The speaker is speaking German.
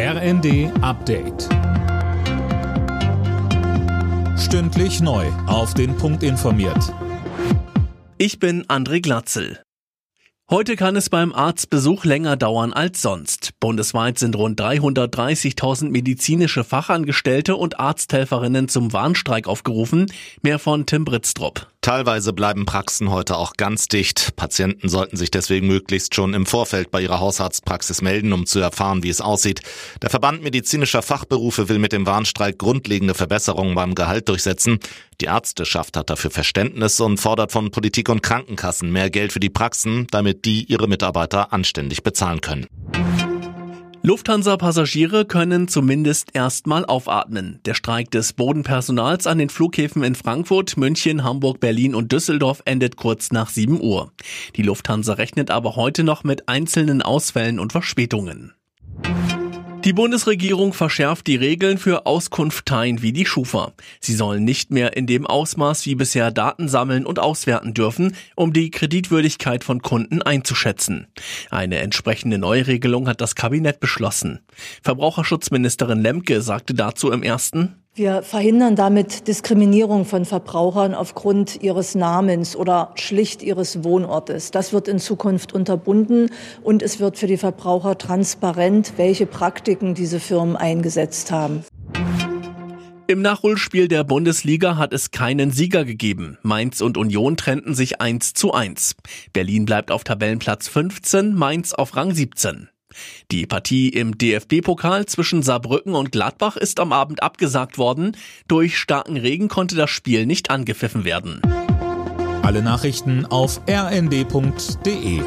RND Update. Stündlich neu. Auf den Punkt informiert. Ich bin André Glatzel. Heute kann es beim Arztbesuch länger dauern als sonst. Bundesweit sind rund 330.000 medizinische Fachangestellte und Arzthelferinnen zum Warnstreik aufgerufen. Mehr von Tim Britztrup. Teilweise bleiben Praxen heute auch ganz dicht. Patienten sollten sich deswegen möglichst schon im Vorfeld bei ihrer Hausarztpraxis melden, um zu erfahren, wie es aussieht. Der Verband medizinischer Fachberufe will mit dem Warnstreik grundlegende Verbesserungen beim Gehalt durchsetzen. Die Ärzteschaft hat dafür Verständnis und fordert von Politik und Krankenkassen mehr Geld für die Praxen, damit die ihre Mitarbeiter anständig bezahlen können. Lufthansa-Passagiere können zumindest erstmal aufatmen. Der Streik des Bodenpersonals an den Flughäfen in Frankfurt, München, Hamburg, Berlin und Düsseldorf endet kurz nach 7 Uhr. Die Lufthansa rechnet aber heute noch mit einzelnen Ausfällen und Verspätungen. Die Bundesregierung verschärft die Regeln für Auskunfteien wie die Schufa. Sie sollen nicht mehr in dem Ausmaß wie bisher Daten sammeln und auswerten dürfen, um die Kreditwürdigkeit von Kunden einzuschätzen. Eine entsprechende Neuregelung hat das Kabinett beschlossen. Verbraucherschutzministerin Lemke sagte dazu im ersten, wir verhindern damit Diskriminierung von Verbrauchern aufgrund ihres Namens oder schlicht ihres Wohnortes. Das wird in Zukunft unterbunden und es wird für die Verbraucher transparent, welche Praktiken diese Firmen eingesetzt haben. Im Nachholspiel der Bundesliga hat es keinen Sieger gegeben. Mainz und Union trennten sich 1 zu 1. Berlin bleibt auf Tabellenplatz 15, Mainz auf Rang 17. Die Partie im DFB-Pokal zwischen Saarbrücken und Gladbach ist am Abend abgesagt worden. Durch starken Regen konnte das Spiel nicht angepfiffen werden. Alle Nachrichten auf rnd.de